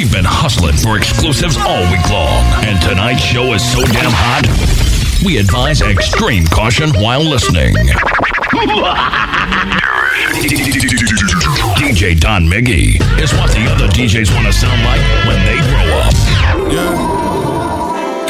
We've been hustling for exclusives all week long, and tonight's show is so damn hot. We advise extreme caution while listening. DJ Don Miggy is what the other DJs want to sound like when they grow up.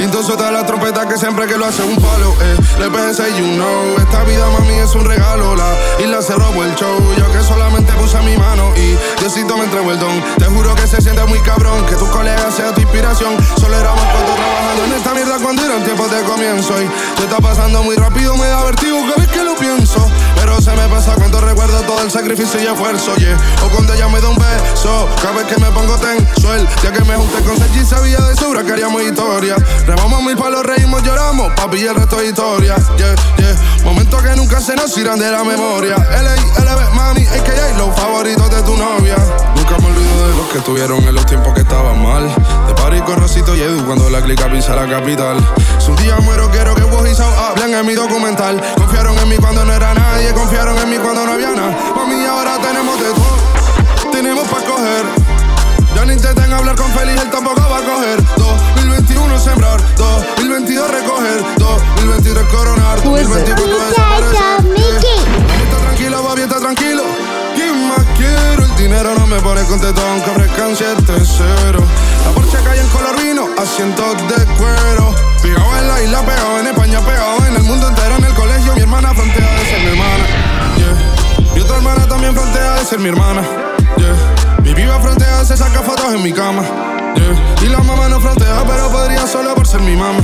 Pinto suelta la trompeta que siempre que lo hace un palo, eh. Le pensé, you know, esta vida mami es un regalo, la isla se robó el show. Yo que solamente puse mi mano y Diosito me entregó el don. Te juro que se siente muy cabrón, que tu colega sea tu inspiración. Solo éramos cuatro trabajando en esta mierda cuando eran tiempos de comienzo. Y te está pasando muy rápido, me da vertigo cada vez que lo pienso. Pero se me pasa cuando recuerdo todo el sacrificio y esfuerzo, yeah. O cuando ella me da un beso, cada vez que me pongo tensuel. Ya que me junté con Sergi, sabía de sobra que haríamos historia. Remamos mil palos, reímos, lloramos, papi, y el resto es historia, yeah, yeah. Momentos que nunca se nos irán de la memoria. LA, LB, mami, AKA, los favoritos de tu novia. Nunca me olvido de los que estuvieron en los tiempos que estaban mal. De París con Rosito y Edu cuando la clica pisa la capital. Si un día muero, quiero que vos y Sao hablen en mi documental. Confiaron en mí cuando no era nadie, confiaron en mí cuando no había nada. Mami, ahora tenemos de todo, tenemos para coger. Ya no intenten hablar con Feliz, él tampoco va a coger. 2021 sembrar, 2022 recoger, 2023 coronar, 2024 desaparecer. Mami está tranquila, papi está tranquilo. ¿Quién más quiero? El dinero no me pone contento aunque ofrezcan 7-0. La Porsche calle en color vino, asientos de cuero. Pegado en la isla, pegado en España, pegado en el mundo entero, en el colegio. Mi hermana frontea de ser mi hermana. Yeah. Mi otra hermana también frontea de ser mi hermana. Yeah. Mi viva frontea se saca fotos en mi cama. Yeah. Y la mamá no frontea, pero podría solo por ser mi mamá.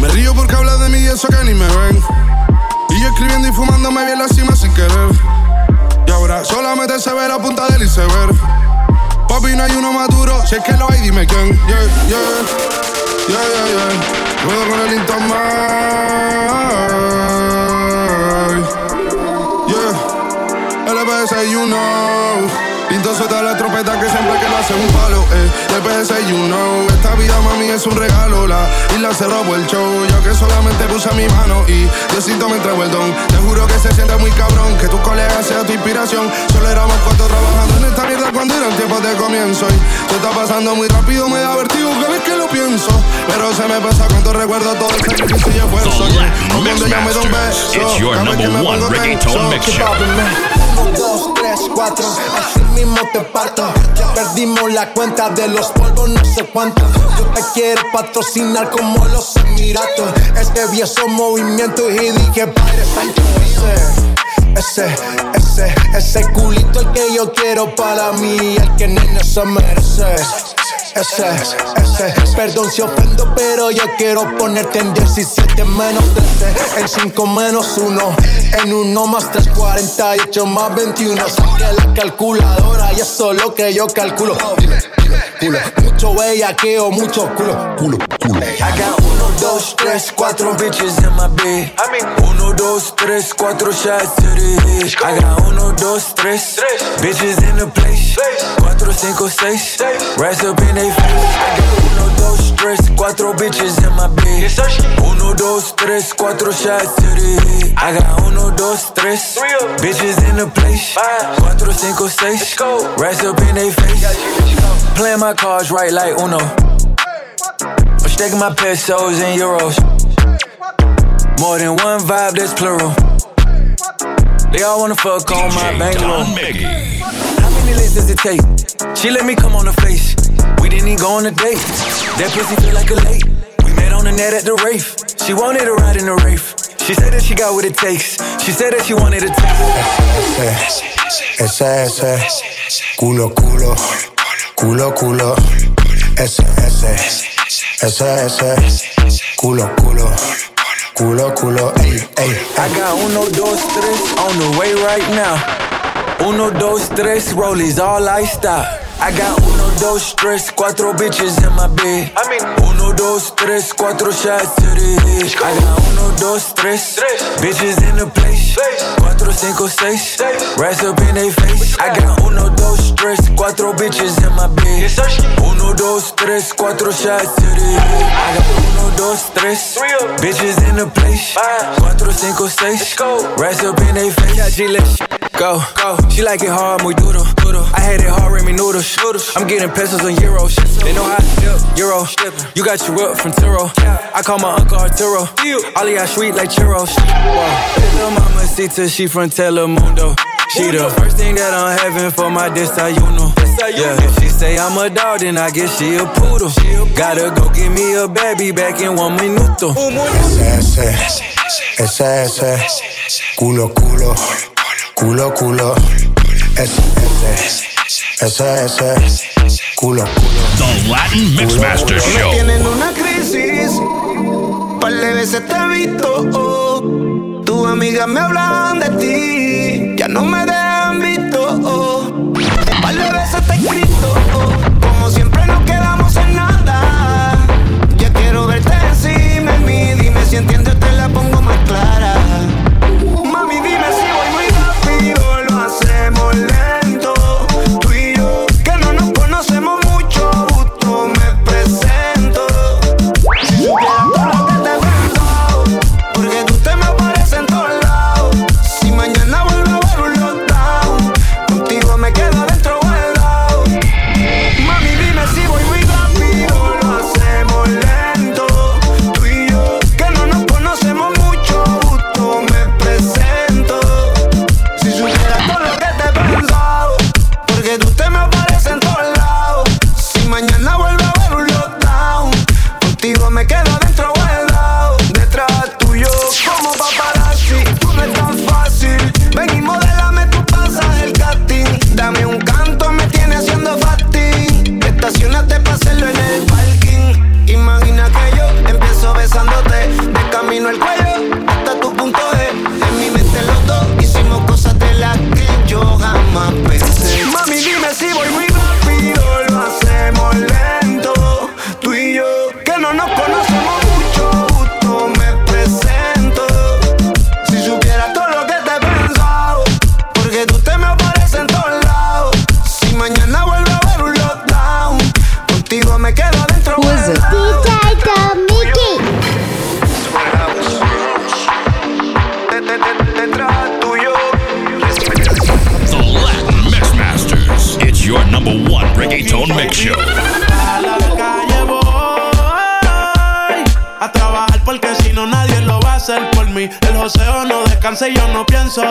Me río porque habla de mí y eso que ni me ven. Y yo escribiendo y fumando me la cima sin querer. Y ahora solamente se ve la punta del iceberg. Papi, no hay uno más si es que lo hay, dime quién. Yeah, yeah, yeah, yeah, yeah. Puedo con el Inton Yeah, LBS, you know. Pinto suelta la trompeta que siempre que lo hace un palo, eh. LBS, you know. Esta vida, mami, es un regalo. La isla se robó el show. Yo que solamente puse mi mano y Diosito me entregó el don. Te juro que se siente muy cabrón. Que tu colega sea tu inspiración. Solo éramos cuatro trabajando en esta mierda cuando eran tiempos de comienzo. Y te está pasando muy rápido, me da vertigo cada vez que lo pienso. Pero se me pasa cuando recuerdo todo el sacrificio y esfuerzo. Cuando ella me un beso. Cada vez que me pongo tenso. Cuatro, así mismo te parto. Perdimos la cuenta de los polvos, no sé cuánto. Yo te quiero patrocinar como los Emiratos. Es que vi esos movimientos y dije, Padre Santo, ese, ese, ese, culito el que yo quiero para mí, el que niño se merece. Ese, ese, perdón si ofendo, pero yo quiero ponerte en 17 menos 13, en 5 menos 1, en 1 más 3, 48 más 21. Saqué la calculadora y eso es lo que yo calculo. Dile, culo. Mucho bellaqueo, mucho culo, culo, culo. I got uno, dos, tres, cuatro bitches in my bed. Uno, dos, tres, cuatro shots to the head. I got uno, dos, tres, bitches in the place. Cuatro, cinco, seis, rest up in they face. I got uno, dos, tres, cuatro bitches in my bed. Uno, dos, tres, cuatro shots to the head. I got uno, dos, tres, bitches in the place. Cuatro, cinco, seis, rest up in they face. Playing my cards right like Uno. I'm stacking my pesos in euros. More than one vibe, that's plural. They all wanna fuck on my DJ bankroll. Don Miggy. How many licks does it take? She let me come on her face. We didn't even go on a date. That pussy feel like a lake. We met on the net at the Rafe. She wanted a ride in the Rafe. She said that she got what it takes. She said that she wanted a taste. Ese, ese, culo, culo, culo, culo. Ese, ese, ese, ese, culo, culo, culo, culo. Ey, ey. I got uno, dos, tres on the way right now. Uno, dos, tres rollies, all I stop. I got uno, dos, tres, cuatro bitches in my bed. I mean, uno, dos, tres, cuatro shots to the head. I got uno, dos, tres, bitches in the place. Cuatro, cinco, seis, rest up in they face. I got uno, dos, tres, cuatro bitches in my bed. Uno, dos, tres, cuatro shots to the head. I got uno, dos, tres, bitches in the place. Cuatro, cinco, seis, rest up in they face. Yeah, G, let's go, go. She like it hard, muy duro. noodle. I had it hard, me noodles. I'm getting pesos and euros. They know how to flip, euro. You got your whip from Turo. I call my uncle Arturo. All y'all sweet like churros. Little mama Sita, she from Telemundo. She the first thing that I'm having for my desayuno. Yeah, if she say I'm a dog, then I guess she a poodle. Gotta go get me a baby back in one minuto. Ese, ese, ese, culo, culo, culo, culo. Ese, ese, ese, ese, culo, culo. The Latin Mixmaster Show. Tienen una crisis, par de veces te he visto. Oh. Tus amigas me hablan de ti, no me dejan visto. Oh. Par de veces he escrito, oh. como siempre nos quedamos en nada. Ya quiero verte encima de mí, dime si entiendes, me quedo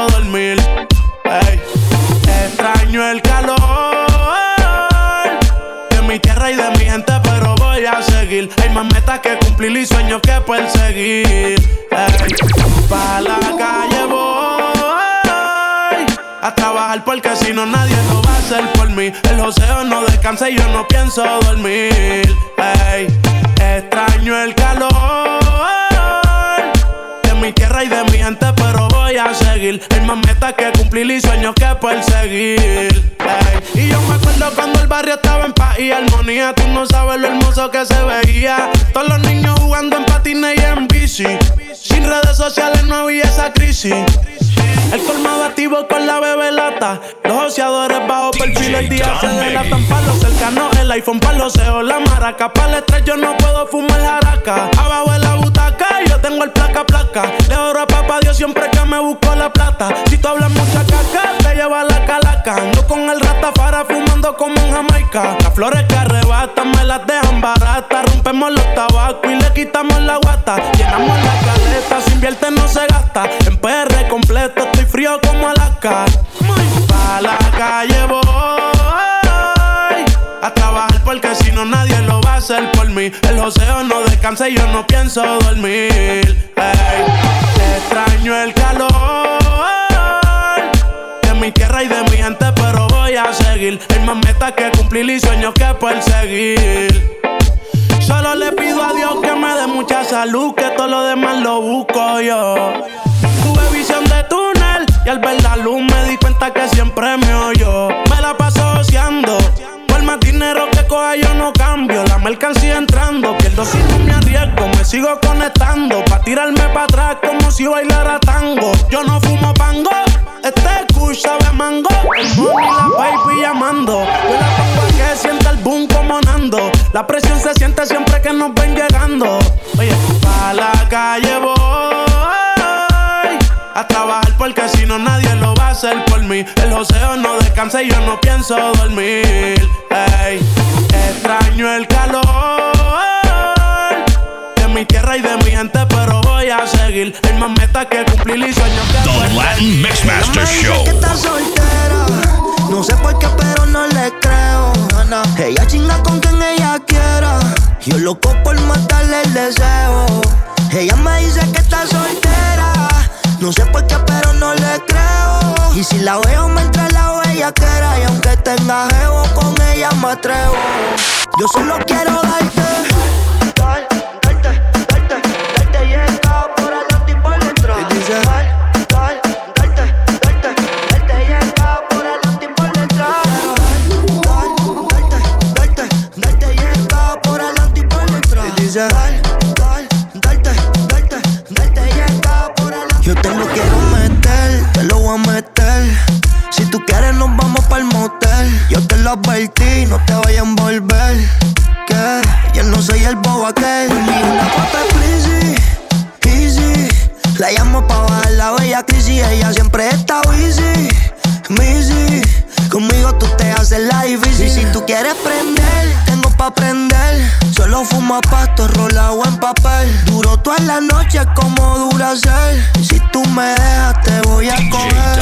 dormir. Ey, extraño el calor de mi tierra y de mi gente, pero voy a seguir. Hay más metas que cumplir y sueños que perseguir. Ey, pa' la calle voy a trabajar porque si no nadie lo va a hacer por mí. El joseo no descansa y yo no pienso dormir. Ey, extraño el calor mi tierra y de mi gente, pero voy a seguir. Hay más metas que cumplir y sueños que perseguir. Y yo me acuerdo cuando el barrio estaba en paz y armonía. Tú no sabes lo hermoso que se veía. Todos los niños jugando en patines y en bici. Sin redes sociales no había esa crisis. El colmado activo con la bebé lata. Los ociadores bajo perfil el día se delatan pa' los cercanos. El iPhone pa' los ceos, la maraca. Pa' el estrés yo no puedo fumar jaraca. Abajo en la butaca yo tengo el placa placa. Le oro a papá Dios siempre que me busco la plata. Si tú hablas mucha caca, te lleva la calaca. Ando con el ratafara fumando como en Jamaica. Las flores que arrebatan me las dejan baratas. Rompemos los tabacos y le quitamos la guata. Llenamos la caleta, si invierte no se gasta. En PR completo estoy frío como Alaska. Pa' la calle voy a trabajar porque si no nadie lo va a hacer por mí. El joseo no descansa y yo no pienso dormir. Ey, extraño el calor de mi tierra y de mi gente, pero voy a seguir. Hay más metas que cumplir y sueños que perseguir. Solo le pido a Dios que me dé mucha salud, que todo lo demás lo busco yo. Tuve visión de túnel y al ver la luz me di cuenta que siempre me oyó. Me la paso oceando. Por más dinero que coja yo no cambio. La mercancía entrando, pierdo si no me arriesgo. Me sigo conectando pa' tirarme para atrás como si bailara tango. Yo no fumo pango, este kush sabe mango. El la baby llamando. Yo la pongo que sienta el boom como Nando. La presión se siente siempre que nos ven llegando. Oye, pa' la calle voy mí. El joseo no descansa y yo no pienso dormir. Ey, extraño el calor de mi tierra y de mi gente, pero voy a seguir. Hay más metas que cumplir y sueños que The Latin Mixmaster Show. que está soltera. No sé por qué, pero no le creo. Ella chinga con quien ella quiera. Yo loco por matarle el deseo. Ella me dice que está soltera. No sé por qué, pero no le creo. Y si la veo, me entra la bella que era. Y aunque tenga jevo, con ella me atrevo. Yo solo quiero darte, darte, darte advertí, no te vayas a envolver. Que yo no soy el bobo aquel. Ni una pata easy, easy. La llamo pa' bajar la bella crisis. Ella siempre está busy, busy. Conmigo tú te haces la difícil. Si tú quieres prender, tengo pa' prender. Solo fuma pasto, rolado en papel. Duro toda la noche como dura ser. Si tú me dejas, te voy a coger.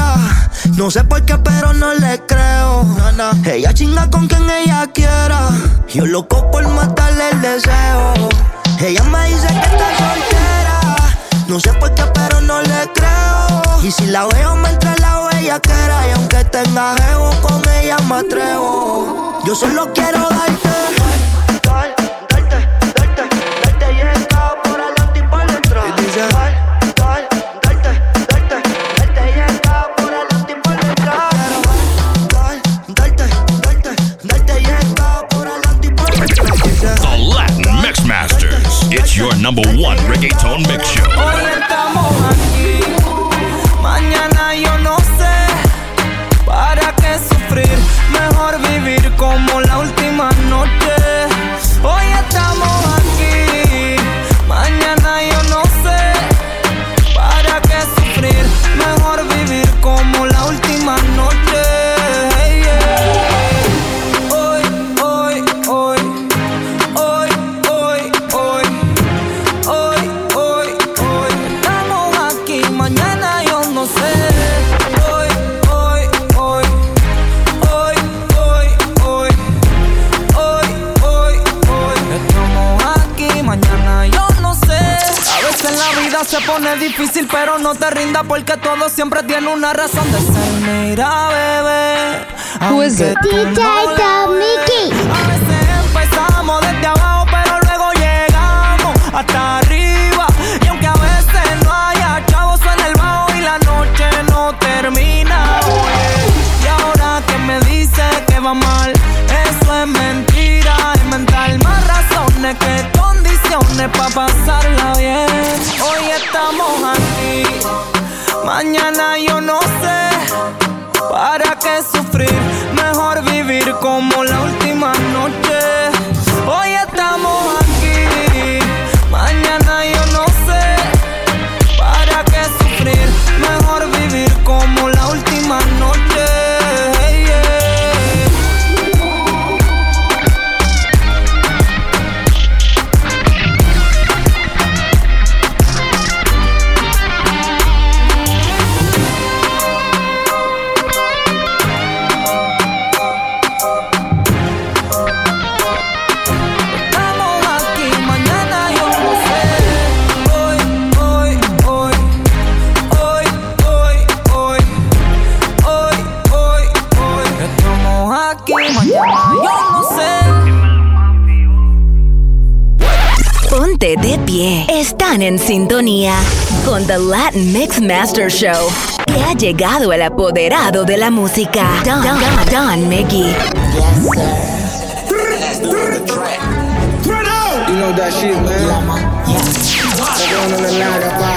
No sé por qué pero no le creo. Ella chinga con quien ella quiera. Yo loco por matarle el deseo. Ella me dice que está soltera. No sé por qué pero no le creo. Y si la veo me entra la bella que era Y aunque tenga jevo con ella me atrevo. Yo solo quiero darte. Darte, darte, darte, darte y está por adelante y por dentro number one reggaeton mix show. Difícil, pero no te rindas porque todo siempre tiene una razón de ser. Mira, bebé. Who is it? DJ no Mickey. A veces empezamos desde abajo, pero luego llegamos hasta arriba. Y aunque a veces no haya chavos en el bajo y la noche no termina. oye. Y ahora que me dice que va mal, eso es mentira. Inventar más razones que para pasarla bien. Hoy estamos aquí, mañana yo no sé. ¿Para qué sufrir? Mejor vivir como la última noche. En sintonía con The Latin Mix Master Show. Y ha llegado el apoderado de la música, Don, Don, Don Mickey. Yes, sir. You know that shit, man. Yeah, man.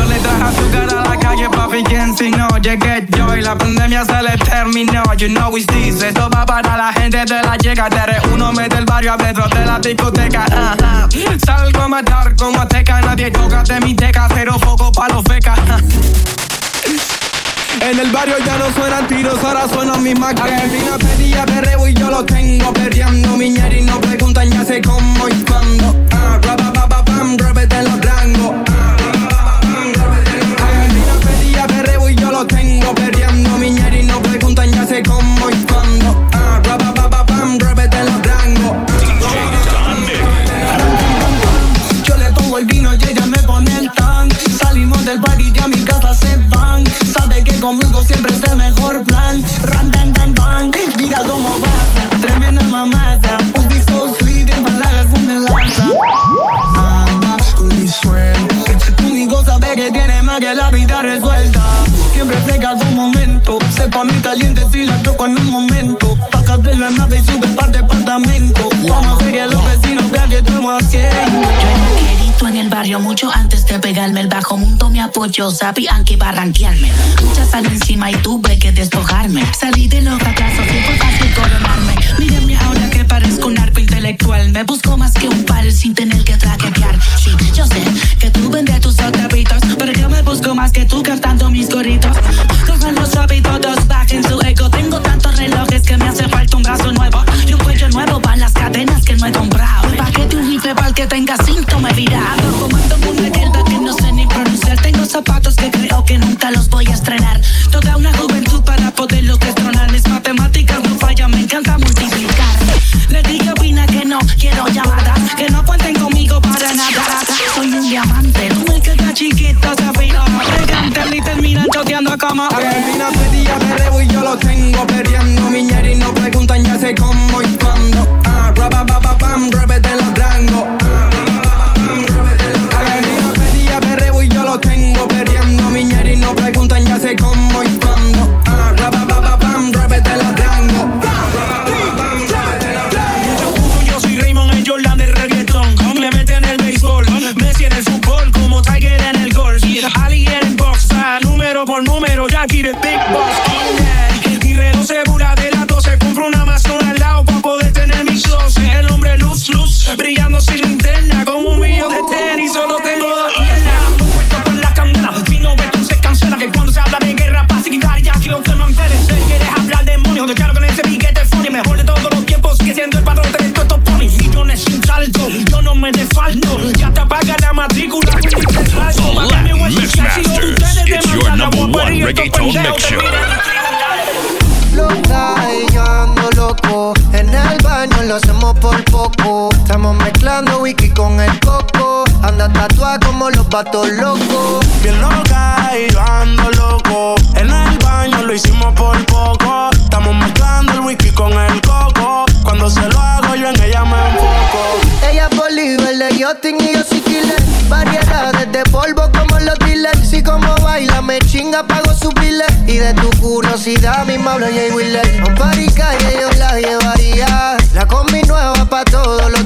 Yo le traje azúcar a la calle, papi, quien si no llegué yo y la pandemia se le terminó. You know it's this, esto va para la gente de la llega. Uno mete el barrio adentro de la discoteca. Salgo a matar como teca, nadie toca de mi teca, cero foco pa' los fecas. En el barrio ya no suenan tiros, ahora suenan mis máquinas. Argentina pedía perreo y yo lo tengo perreando. Miñera y no preguntan ya sé cómo y cuándo. Ah, rapa, pa, pa, pam, repete los blancos. Lo tengo perreando. Miñera y no preguntan ya sé cómo y cuándo. Ah, rapa, pa, pa, pam, los blancos. Yo le pongo el vino y ella me pone el tan. Salimos del bar y ya mi casa se van. Sabe que conmigo siempre es el mejor plan. Ran, dan, dan, dan. Mira cómo pasa. Tremenda mamada. Un piso sweet en palabras una lanza. Sabe que tiene más que la vida resuelta. Siempre pega su momento. Sepa mi caliente si la toco en un momento. Págate la nave y sube para departamento. Vamos a ver que los vecinos vean que estamos haciendo. Querido en el barrio mucho antes de pegarme el bajo mundo me apoyó, sabían que iba a rankearme. Mucha sal encima y tuve que despojarme. Salí de los fracasos y fue fácil coronarme. Mírenme ahora que parezco un arco Me busco más que un par sin tener que traquetear. Sí, yo sé que tú vendes tus octavitos, pero yo me busco más que tú cantando mis coritos. Cojan los hábitos, todos bajen su ego. Tengo tantos relojes que me hace falta un brazo nuevo y un cuello nuevo para las cadenas que no he comprado. Un paquete, un jife para el que tenga síntoma virado. Comando una hierba que no sé ni pronunciar. Tengo zapatos que creo que nunca los voy a estrenar. Toda una juventud para poderlos destronar. Mis matemáticas no fallan, me encanta multiplicar. Le que no quiero llamadas, que no cuenten conmigo para nada. Soy un diamante, tú me quedas chiquito, Zafiro. Elegante, ni terminan choteando cama. Argentina pedía perreo y yo lo tengo perreando. Miñera y no preguntan ya sé cómo y cuándo. Ah, vatos locos. Bien loca y yo ando loco. En el baño lo hicimos por poco. Estamos mezclando el whisky con el coco. Cuando se lo hago yo en ella me enfoco. Ella es Bolívar de yachting y yo soy killer. Variedades de polvo como los dealers. Si como baila me chinga, pago su pile. Y de tu curiosidad misma habla Jay Wheeler. A party calle yo la llevaría. La combi nueva pa' todos los.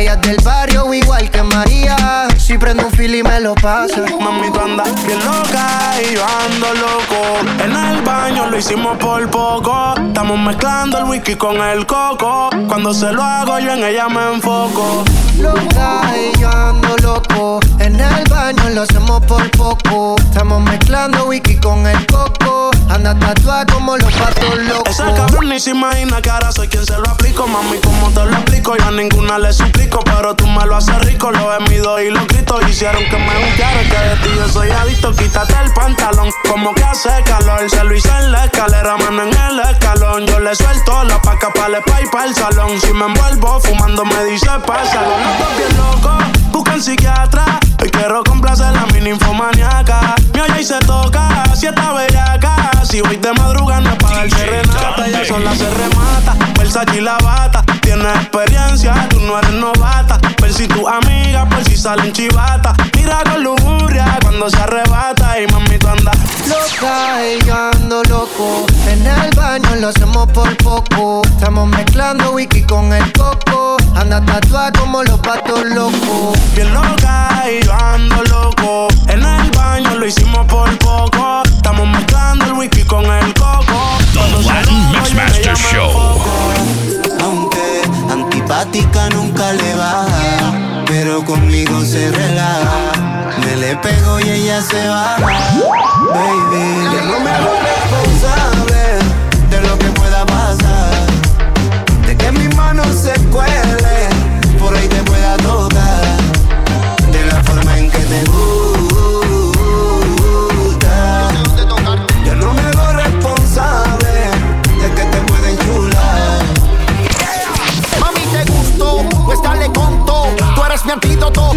Ella es del barrio igual que María. Si prendo un fil y me lo pasa. Mami, tú andas bien loca y yo ando loco. En el baño lo hicimos por poco. Estamos mezclando el whisky con el coco. Cuando se lo hago yo en ella me enfoco. Loca y yo ando loco. En el baño lo hacemos por poco. Estamos mezclando whisky con el coco. Anda tatuada como los patos locos. Esa cabrón ni se imagina que ahora soy quien se lo aplico. Mami, como te lo explico, yo a ninguna le suplico. Pero tú me lo haces rico, lo he mido y lo grito. Hicieron que me gustara, que de ti yo soy adicto. Quítate el pantalón, como que hace calor. Se lo hice en la escalera, mano en el escalón. Yo le suelto la paca para el pa' y pa' el salón. Si me envuelvo fumando, me dice pásalo. Los dos bien locos, buscan psiquiatra. Hoy quiero complacer la mini infomaniaca. Mi olla y se toca, si está bellaca. Si voy de no es para el serenata. Ya son las se remata, Versace y la bata. Tiene tienes experiencia, tú no eres novata. Ven si tu amiga, por si salen chivata. Mira con lujuria cuando se arrebata y mami tú andas loca y yo ando loco. En el baño lo hacemos por poco. Estamos mezclando wiki con el coco. Anda tatuada como los patos locos. Bien loca y yo ando loco. En el baño lo hicimos por poco. Estamos mezclando el wiki con el coco. The Latin Mixmaster Show. Aunque antipática nunca le baja, pero conmigo se relaja. Me le pego y ella se va. Baby, que no me hago responsable de lo que pueda pasar. De que mis manos se cuelen, mi antídoto,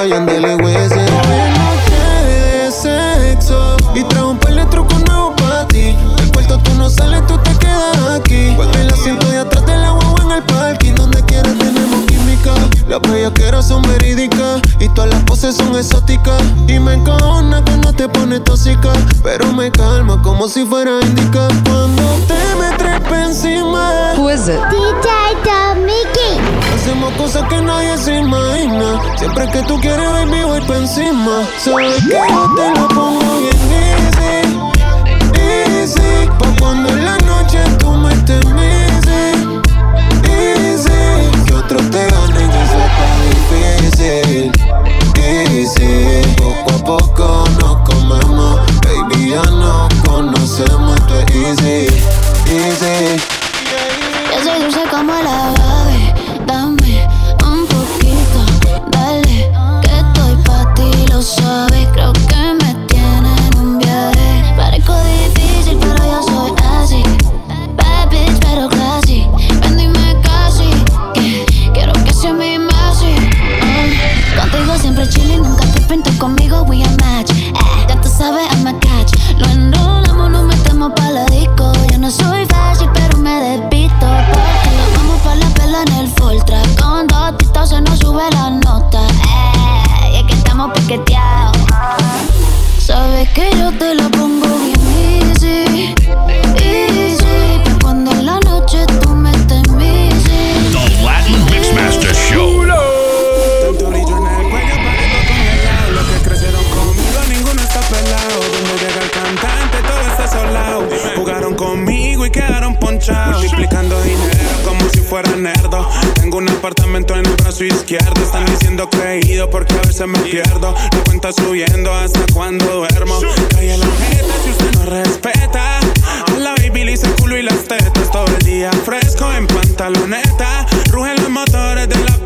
a Yandele Wese. de sexo y trae un par de trucos nuevos para ti. Del cuarto tú no sales, tú te quedas aquí. En el asiento de atrás de la guagua en el parking. Las bellaqueras son verídicas y todas las poses son exóticas. Y me encojona cuando te pones tóxica. Pero me calma como si fuera indica. Cuando te me trepa encima. Who is it? DJ Mickey Hacemos cosas que nadie se imagina. Siempre que tú quieres, baby, voy pa' encima. Sabes que yo te lo pongo bien easy, easy. Pa' cuando en la noche tú me estés missing, easy. Que otros te eso está difícil, easy. Poco a poco nos comemos, baby, ya nos conocemos. Esto es easy, easy. Yo soy dulce como el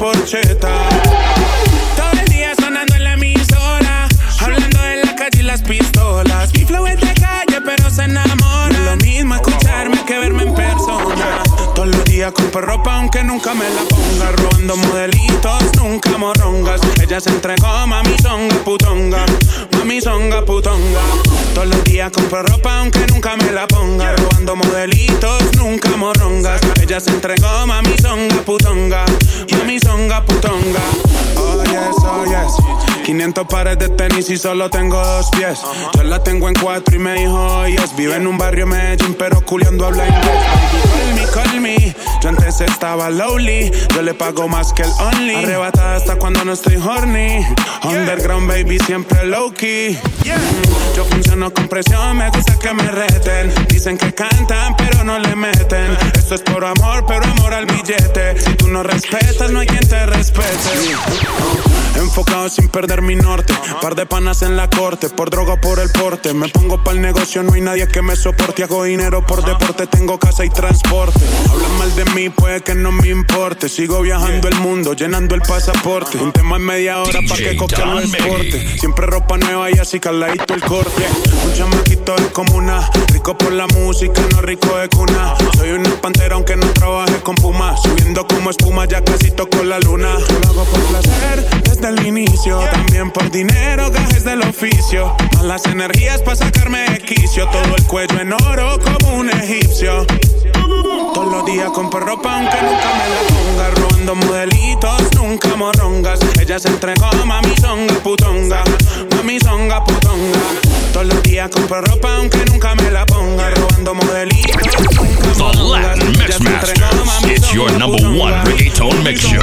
porcheta. Todo el día sonando en la emisora. Hablando de la calle las pistolas. Mi flow es de calle, pero se enamora. Lo mismo escucharme que verme en persona. Todos los días compro ropa aunque nunca me la ponga. Robando modelitos, nunca morrongas. Ella se entregó, mami songa putonga. Mami songa putonga. Todos los días compro ropa aunque nunca me la ponga. Robando modelitos, nunca morrongas. Ella se entregó, mami songa putonga. Mami songa putonga. Oh yes, oh yes. 500 pares de tenis y solo tengo dos pies. Yo la tengo en cuatro y me dijo yes. Vive en un barrio Medellín, pero culiando habla inglés. Call me, call me. Yo antes estaba lowly. Yo le pago más que el only. Arrebatada hasta cuando no estoy horny. Underground baby, siempre low key. Yo funciono con presión, me gusta que me reten. Dicen que cantan, pero no le meten. Esto es por amor, pero amor al billete. Si tú no respetas, no hay quien te respete. Enfocado sin perder mi norte. Par de panas en la corte, por droga o por el porte. Me pongo pa'l negocio, no hay nadie que me soporte. Hago dinero por deporte, tengo casa y transporte. Hablan mal de mí, puede que no me importe. Sigo viajando el mundo, llenando el pasaporte. Un tema en media hora pa' que coque lo esporte. Siempre ropa nueva y así caladito el corte. Un chamaquito de comuna, rico por la música, no rico de cuna. Soy una pantera aunque no trabaje con Puma. Subiendo como espuma, ya casi toco la luna. Yo lo hago por placer desde el inicio. También por dinero, gajes del oficio. Malas energías para sacarme de quicio. Todo el cuello en oro como un egipcio. Todos los días compro ropa aunque nunca me la ponga. Robando modelitos, nunca morrongas. Ella se entregó, mami songa putonga. Mami putonga. Todos los días compro ropa aunque nunca me la ponga. Robando modelitos, The. Latin Mix Masters. It's your number one reggaeton mix show.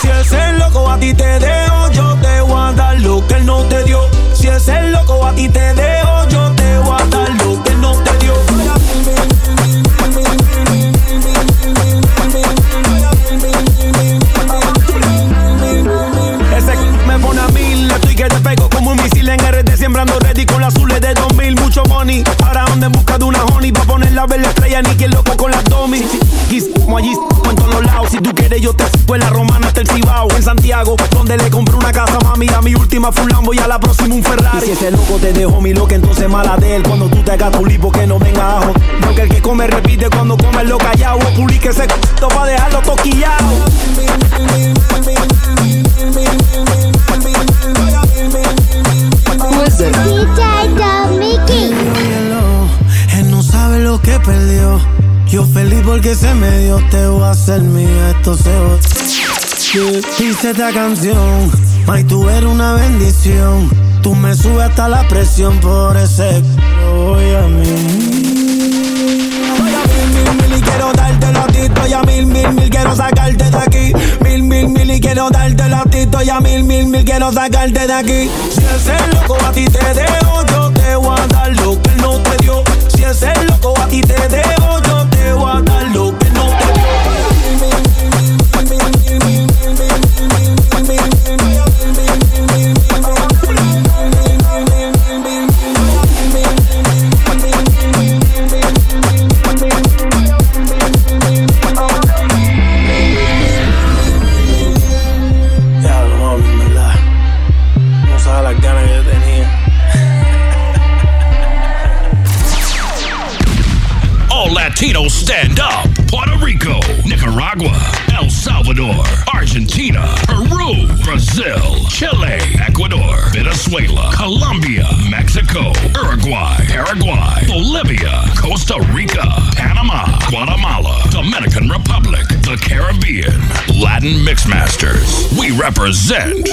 Si es el loco a ti te dejo, yo te voy a dar lo que él no te dio. Si es el loco a ti te dejo, yo te Donde le compré una casa mami A mi última fue un Lambo y a la próxima un Ferrari. Y si ese loco te dejó mi loca, entonces mala de él. Cuando tú te hagas tu lipo que no venga ajo. Aunque el que come repite cuando come lo callado Publique ese c***o pa' dejarlo toquillado Él no sabe lo que perdió. Yo feliz porque se me dio, te voy a hacer mía, esto se va. Dice esta canción, May, tú eres una bendición. Tú me subes hasta la presión por ese voy a mí. Voy a mil, mil, mil y quiero darte la tito y a mil, mil, mil quiero sacarte de aquí. Mil, mil, mil y quiero darte la tito y a mil, mil, mil quiero sacarte de aquí. Si es el loco a ti te dejo, yo te voy a dar lo que él no te dio. Si es el loco a ti te dejo, yo te voy a dar lo que represent